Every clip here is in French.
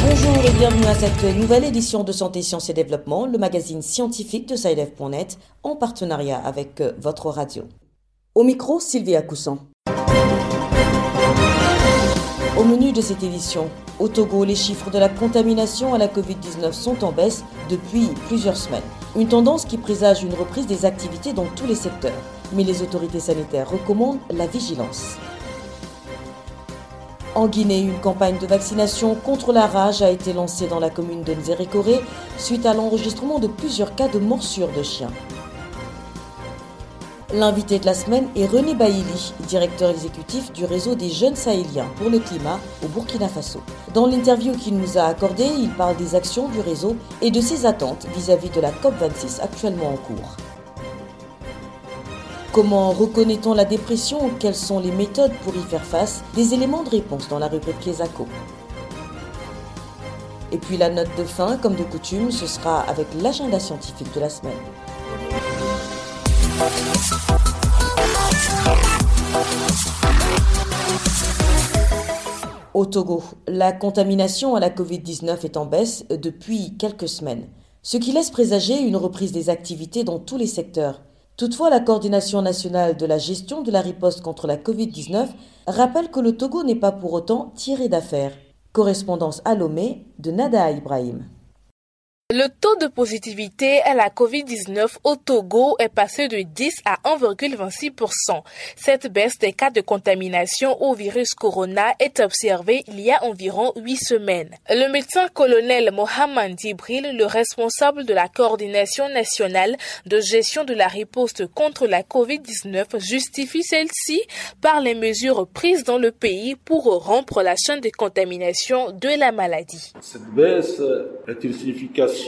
Bonjour et bienvenue à cette nouvelle édition de Santé, Sciences et Développement, le magazine scientifique de SciDev.net en partenariat avec euh, votre radio. Au micro, Sylvia Coussan. Au menu de cette édition, au Togo, les chiffres de la contamination à la Covid-19 sont en baisse depuis plusieurs semaines. Une tendance qui présage une reprise des activités dans tous les secteurs. Mais les autorités sanitaires recommandent la vigilance. En Guinée, une campagne de vaccination contre la rage a été lancée dans la commune de Nzérékoré suite à l'enregistrement de plusieurs cas de morsures de chiens. L'invité de la semaine est René Baïli, directeur exécutif du réseau des jeunes sahéliens pour le climat au Burkina Faso. Dans l'interview qu'il nous a accordée, il parle des actions du réseau et de ses attentes vis-à-vis de la COP26 actuellement en cours. Comment reconnaît-on la dépression Quelles sont les méthodes pour y faire face? Des éléments de réponse dans la rubrique Kesako. Et puis la note de fin, comme de coutume, ce sera avec l'agenda scientifique de la semaine. Au Togo, la contamination à la Covid-19 est en baisse depuis quelques semaines, ce qui laisse présager une reprise des activités dans tous les secteurs. Toutefois, la coordination nationale de la gestion de la riposte contre la Covid-19 rappelle que le Togo n'est pas pour autant tiré d'affaire. Correspondance à Lomé de Nada Ibrahim. Le taux de positivité à la COVID-19 au Togo est passé de 10 à 1,26%. Cette baisse des cas de contamination au virus corona est observée il y a environ 8 semaines. Le médecin colonel Mohamed Dibril, le responsable de la coordination nationale de gestion de la riposte contre la COVID-19, justifie celle-ci par les mesures prises dans le pays pour rompre la chaîne de contamination de la maladie. Cette baisse est une signification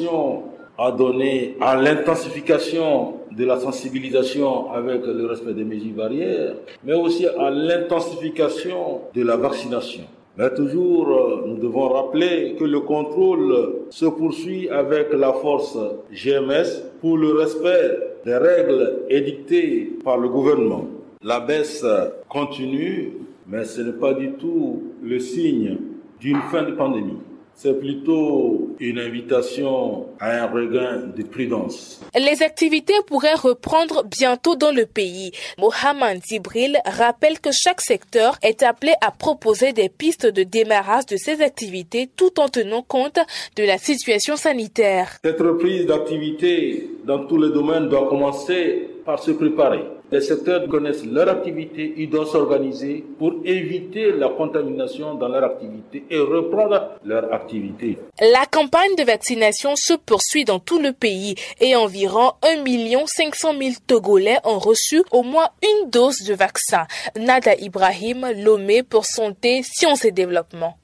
à donner à l'intensification de la sensibilisation avec le respect des mesures barrières, mais aussi à l'intensification de la vaccination. Mais toujours, nous devons rappeler que le contrôle se poursuit avec la force GMS pour le respect des règles édictées par le gouvernement. La baisse continue, mais ce n'est pas du tout le signe d'une fin de pandémie c'est plutôt une invitation à un regain de prudence. Les activités pourraient reprendre bientôt dans le pays. Mohamed Zibril rappelle que chaque secteur est appelé à proposer des pistes de démarrage de ces activités tout en tenant compte de la situation sanitaire. Cette reprise d'activité dans tous les domaines doit commencer par se préparer. Les secteurs connaissent leur activité, ils doivent s'organiser pour éviter la contamination dans leur activité et reprendre leur activité. La campagne de vaccination se poursuit dans tout le pays et environ 1 500 000 Togolais ont reçu au moins une dose de vaccin. Nada Ibrahim, Lomé pour Santé, Sciences et Développement.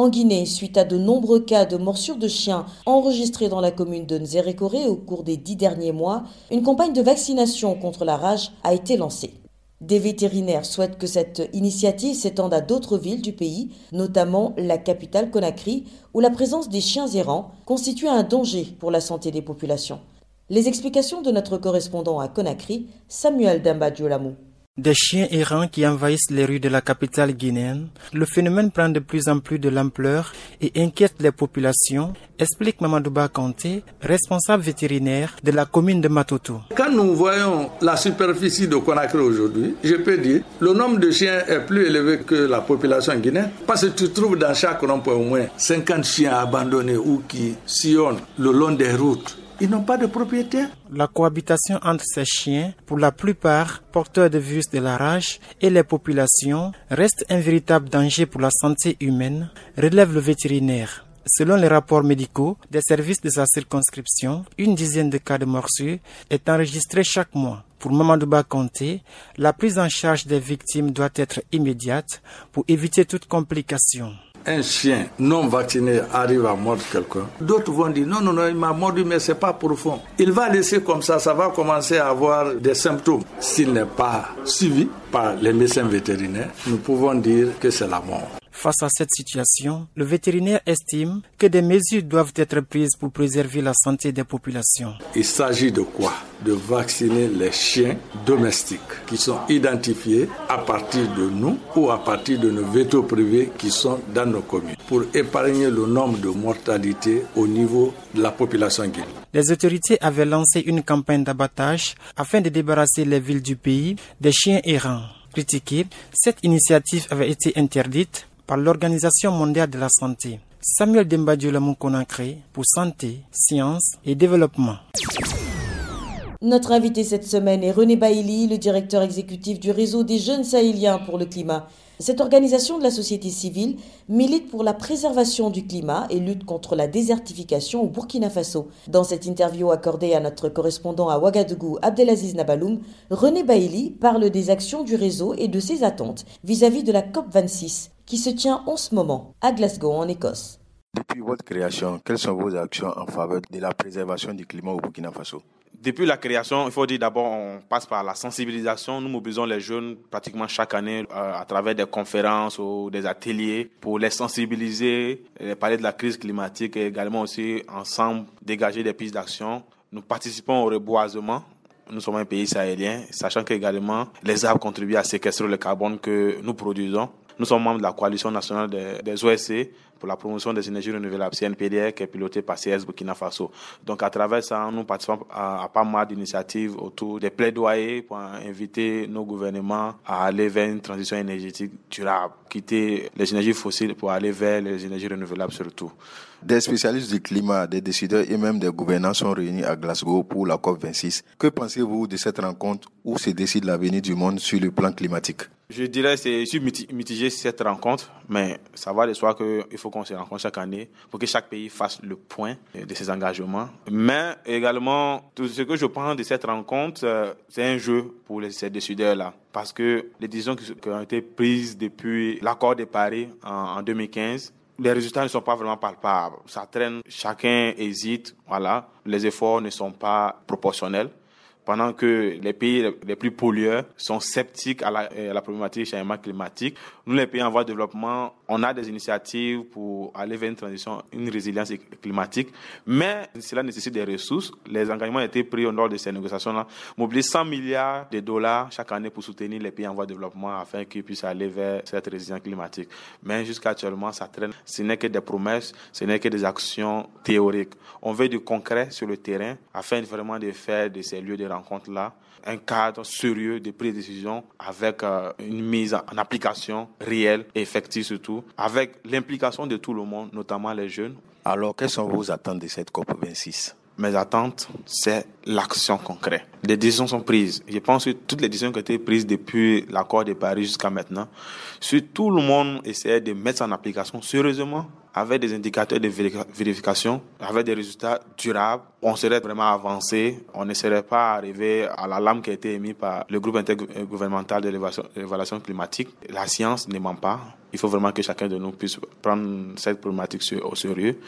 En Guinée, suite à de nombreux cas de morsures de chiens enregistrés dans la commune de Nzérékoré au cours des dix derniers mois, une campagne de vaccination contre la rage a été lancée. Des vétérinaires souhaitent que cette initiative s'étende à d'autres villes du pays, notamment la capitale Conakry, où la présence des chiens errants constitue un danger pour la santé des populations. Les explications de notre correspondant à Conakry, Samuel Dambadjolamou des chiens errants qui envahissent les rues de la capitale guinéenne, le phénomène prend de plus en plus de l'ampleur et inquiète les populations, explique Mamadouba Kanté, responsable vétérinaire de la commune de Matoto. Quand nous voyons la superficie de Conakry aujourd'hui, je peux dire, le nombre de chiens est plus élevé que la population guinéenne, parce que tu trouves dans chaque rond-point au moins 50 chiens abandonnés ou qui sillonnent le long des routes La cohabitation entre ces chiens, pour la plupart porteurs de virus de la rage, et les populations reste un véritable danger pour la santé humaine, relève le vétérinaire. Selon les rapports médicaux des services de sa circonscription, une dizaine de cas de morsures est enregistrée chaque mois. Pour Mamadouba Conté, la prise en charge des victimes doit être immédiate pour éviter toute complication un chien non vacciné arrive à mordre quelqu'un, d'autres vont dire non, non, non, il m'a mordu, mais c'est pas profond. Il va laisser comme ça, ça va commencer à avoir des symptômes. S'il n'est pas suivi par les médecins vétérinaires, nous pouvons dire que c'est la mort. Face à cette situation, le vétérinaire estime que des mesures doivent être prises pour préserver la santé des populations. Il s'agit de quoi? De vacciner les chiens domestiques qui sont identifiés à partir de nous ou à partir de nos vétos privés qui sont dans nos communes pour épargner le nombre de mortalité au niveau de la population guinéenne. Les autorités avaient lancé une campagne d'abattage afin de débarrasser les villes du pays des chiens errants. Critiquée, cette initiative avait été interdite par l'Organisation mondiale de la santé. Samuel Dembadiola Konakre pour Santé, Sciences et Développement. Notre invité cette semaine est René Bailly, le directeur exécutif du réseau des jeunes sahéliens pour le climat. Cette organisation de la société civile milite pour la préservation du climat et lutte contre la désertification au Burkina Faso. Dans cette interview accordée à notre correspondant à Ouagadougou, Abdelaziz Nabaloum, René Bailly parle des actions du réseau et de ses attentes vis-à-vis de la COP26 qui se tient en ce moment à Glasgow en Écosse. Depuis votre création, quelles sont vos actions en faveur de la préservation du climat au Burkina Faso? Depuis la création, il faut dire d'abord, on passe par la sensibilisation. Nous mobilisons les jeunes pratiquement chaque année euh, à travers des conférences ou des ateliers pour les sensibiliser, les parler de la crise climatique et également aussi ensemble dégager des pistes d'action. Nous participons au reboisement. Nous sommes un pays sahélien, sachant qu'également les arbres contribuent à séquestrer le carbone que nous produisons. Nous sommes membres de la coalition nationale des, OSC pour la promotion des énergies renouvelables, CNPDR, qui est pilotée par CS Burkina Faso. Donc, à travers ça, nous participons à, pas mal d'initiatives autour des plaidoyers pour inviter nos gouvernements à aller vers une transition énergétique durable, quitter les énergies fossiles pour aller vers les énergies renouvelables surtout. Des spécialistes du climat, des décideurs et même des gouvernants sont réunis à Glasgow pour la COP26. Que pensez-vous de cette rencontre où se décide l'avenir du monde sur le plan climatique? Je dirais que je mitigé cette rencontre, mais ça va de soi qu'il faut qu'on se rencontre chaque année pour que chaque pays fasse le point de ses engagements. Mais également, tout ce que je pense de cette rencontre, euh, c'est un jeu pour ces décideurs-là. Parce que les décisions qui ont été prises depuis l'accord de Paris en 2015 les résultats ne sont pas vraiment palpables. Ça traîne, chacun hésite, voilà. Les efforts ne sont pas proportionnels pendant que les pays les plus pollueurs sont sceptiques à la, la problématique du changement climatique. Nous, les pays en voie de développement, on a des initiatives pour aller vers une transition, une résilience climatique, mais cela nécessite des ressources. Les engagements ont été pris au nord de ces négociations-là. Mobiliser 100 milliards de dollars chaque année pour soutenir les pays en voie de développement afin qu'ils puissent aller vers cette résilience climatique. Mais jusqu'à actuellement, ça traîne. Ce n'est que des promesses, ce n'est que des actions théoriques. On veut du concret sur le terrain afin vraiment de faire de ces lieux de rencontre-là un cadre sérieux de prise de décision avec euh, une mise en application réelle et effective surtout, avec l'implication de tout le monde, notamment les jeunes. Alors, quelles sont vos attentes de cette COP26 mes attentes, c'est l'action concrète. Des décisions sont prises. Je pense que toutes les décisions qui ont été prises depuis l'accord de Paris jusqu'à maintenant, si tout le monde essaie de mettre en application sérieusement, avec des indicateurs de vérification, avec des résultats durables, on serait vraiment avancé. On ne serait pas arrivé à la lame qui a été émise par le groupe intergouvernemental de l'évaluation climatique. La science ne ment pas. Il faut vraiment que chacun de nous puisse prendre cette problématique au sérieux.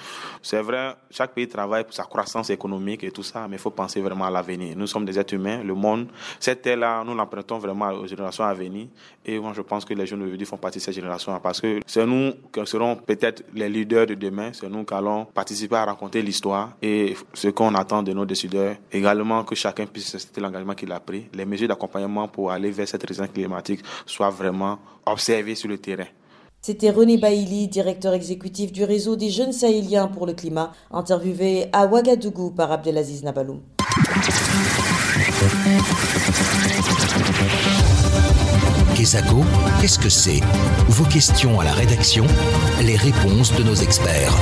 C'est vrai, chaque pays travaille pour sa croissance économique et tout ça, mais il faut penser vraiment à l'avenir. Nous sommes des êtres humains. Le monde, cette terre-là, nous l'empruntons vraiment aux générations à venir. Et moi, je pense que les jeunes d'aujourd'hui font partie de cette génération parce que c'est nous qui serons peut-être les leaders de demain. C'est nous qui allons participer à raconter l'histoire et ce attend de nos décideurs. Également, que chacun puisse respecter l'engagement qu'il a pris. Les mesures d'accompagnement pour aller vers cette résilience climatique soient vraiment observées sur le terrain. C'était René Bailly, directeur exécutif du réseau des jeunes sahéliens pour le climat, interviewé à Ouagadougou par Abdelaziz Nabaloum. Kesako, qu'est-ce que c'est? Vos questions à la rédaction, les réponses de nos experts.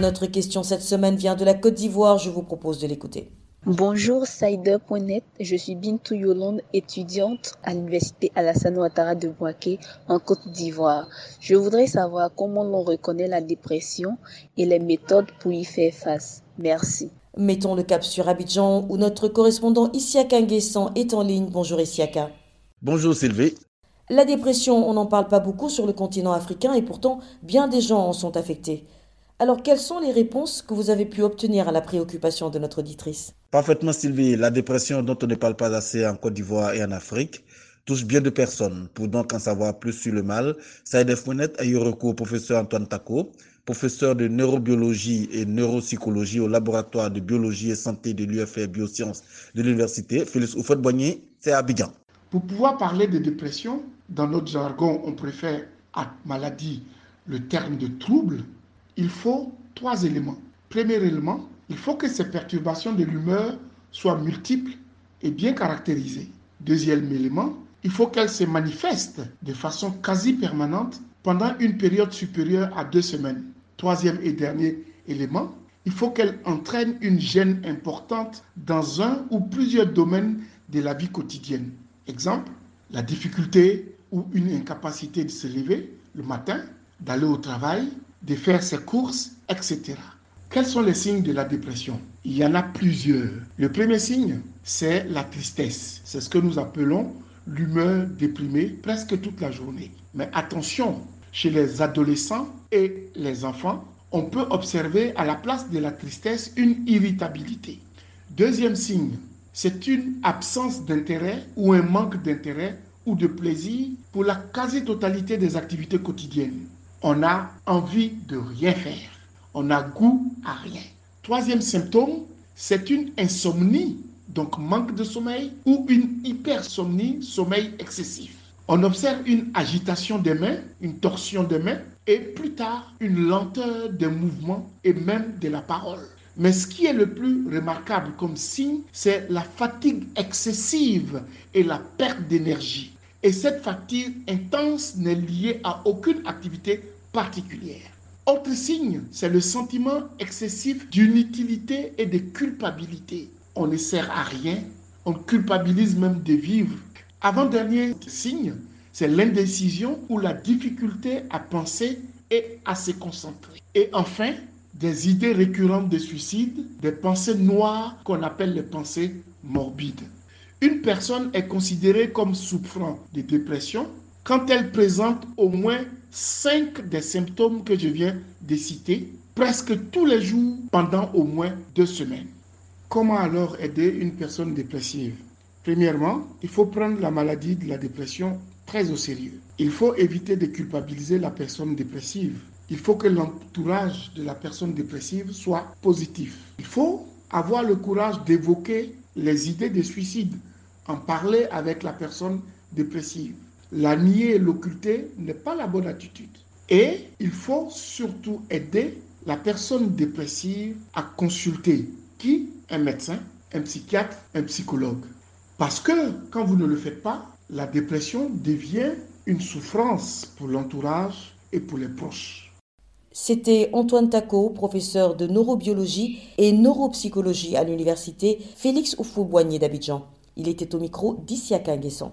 Notre question cette semaine vient de la Côte d'Ivoire, je vous propose de l'écouter. Bonjour Sider.net, je suis Bintou Yolande, étudiante à l'université Alassane Ouattara de Boaké en Côte d'Ivoire. Je voudrais savoir comment l'on reconnaît la dépression et les méthodes pour y faire face. Merci. Mettons le cap sur Abidjan où notre correspondant Isiaka Nguessan est en ligne. Bonjour Isiaka. Bonjour Sylvie. La dépression, on n'en parle pas beaucoup sur le continent africain et pourtant bien des gens en sont affectés. Alors, quelles sont les réponses que vous avez pu obtenir à la préoccupation de notre auditrice? Parfaitement, Sylvie. La dépression dont on ne parle pas assez en Côte d'Ivoire et en Afrique touche bien de personnes. Pour donc en savoir plus sur le mal, Saïd Founet a eu recours au professeur Antoine Taco, professeur de neurobiologie et neuropsychologie au laboratoire de biologie et santé de l'UFR Biosciences de l'université. Félix Oufouet-Boigny, c'est Abidjan. Pour pouvoir parler de dépression, dans notre jargon, on préfère à maladie le terme de trouble. Il faut trois éléments. Premier élément, il faut que ces perturbations de l'humeur soient multiples et bien caractérisées. Deuxième élément, il faut qu'elles se manifestent de façon quasi permanente pendant une période supérieure à deux semaines. Troisième et dernier élément, il faut qu'elles entraînent une gêne importante dans un ou plusieurs domaines de la vie quotidienne. Exemple, la difficulté ou une incapacité de se lever le matin, d'aller au travail, de faire ses courses, etc. Quels sont les signes de la dépression? Il y en a plusieurs. Le premier signe, c'est la tristesse. C'est ce que nous appelons l'humeur déprimée presque toute la journée. Mais attention, chez les adolescents et les enfants, on peut observer à la place de la tristesse une irritabilité. Deuxième signe, c'est une absence d'intérêt ou un manque d'intérêt ou de plaisir pour la quasi-totalité des activités quotidiennes. On a envie de rien faire. On a goût à rien. Troisième symptôme, c'est une insomnie, donc manque de sommeil, ou une hypersomnie, sommeil excessif. On observe une agitation des mains, une torsion des mains, et plus tard une lenteur des mouvements et même de la parole. Mais ce qui est le plus remarquable comme signe, c'est la fatigue excessive et la perte d'énergie. Et cette fatigue intense n'est liée à aucune activité particulière. Autre signe, c'est le sentiment excessif d'inutilité et de culpabilité. On ne sert à rien, on culpabilise même de vivre. Avant-dernier signe, c'est l'indécision ou la difficulté à penser et à se concentrer. Et enfin, des idées récurrentes de suicide, des pensées noires qu'on appelle les pensées morbides. Une personne est considérée comme souffrant de dépression quand elle présente au moins cinq des symptômes que je viens de citer presque tous les jours pendant au moins deux semaines. Comment alors aider une personne dépressive? Premièrement, il faut prendre la maladie de la dépression très au sérieux. Il faut éviter de culpabiliser la personne dépressive il faut que l'entourage de la personne dépressive soit positif. Il faut avoir le courage d'évoquer les idées de suicide, en parler avec la personne dépressive. La nier et l'occulter n'est pas la bonne attitude. Et il faut surtout aider la personne dépressive à consulter qui? Un médecin, un psychiatre, un psychologue. Parce que quand vous ne le faites pas, la dépression devient une souffrance pour l'entourage et pour les proches. C'était Antoine Taco, professeur de neurobiologie et neuropsychologie à l'université Félix Oufou-Boigny d'Abidjan. Il était au micro d'Issiaka Guesson.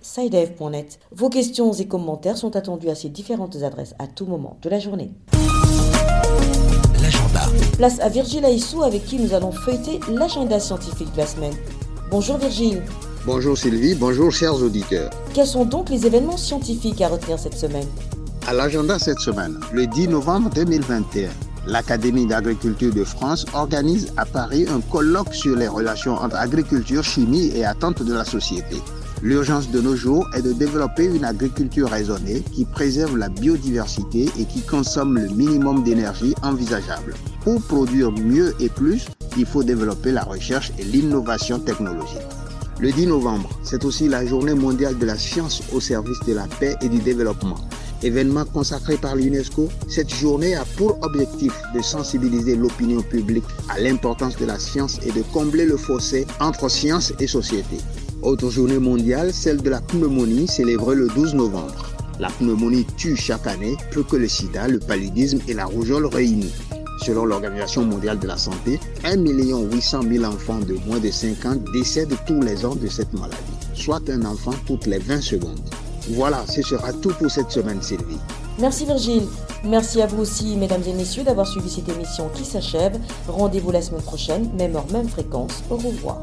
sidev.net. Vos questions et commentaires sont attendus à ces différentes adresses à tout moment de la journée. L'agenda. Place à Virgile Aissou avec qui nous allons feuilleter l'agenda scientifique de la semaine. Bonjour Virgile. Bonjour Sylvie, bonjour chers auditeurs. Quels sont donc les événements scientifiques à retenir cette semaine? À l'agenda cette semaine, le 10 novembre 2021, l'Académie d'agriculture de France organise à Paris un colloque sur les relations entre agriculture, chimie et attentes de la société. L'urgence de nos jours est de développer une agriculture raisonnée qui préserve la biodiversité et qui consomme le minimum d'énergie envisageable. Pour produire mieux et plus, il faut développer la recherche et l'innovation technologique. Le 10 novembre, c'est aussi la journée mondiale de la science au service de la paix et du développement. Événement consacré par l'UNESCO, cette journée a pour objectif de sensibiliser l'opinion publique à l'importance de la science et de combler le fossé entre science et société. Autre journée mondiale, celle de la pneumonie, célébrée le 12 novembre. La pneumonie tue chaque année plus que le sida, le paludisme et la rougeole réunis. Selon l'Organisation mondiale de la santé, 1 800 000 enfants de moins de 5 ans décèdent tous les ans de cette maladie, soit un enfant toutes les 20 secondes. Voilà, ce sera tout pour cette semaine, Sylvie. Merci Virgile. Merci à vous aussi, mesdames et messieurs, d'avoir suivi cette émission qui s'achève. Rendez-vous la semaine prochaine, même heure, même fréquence. Au revoir.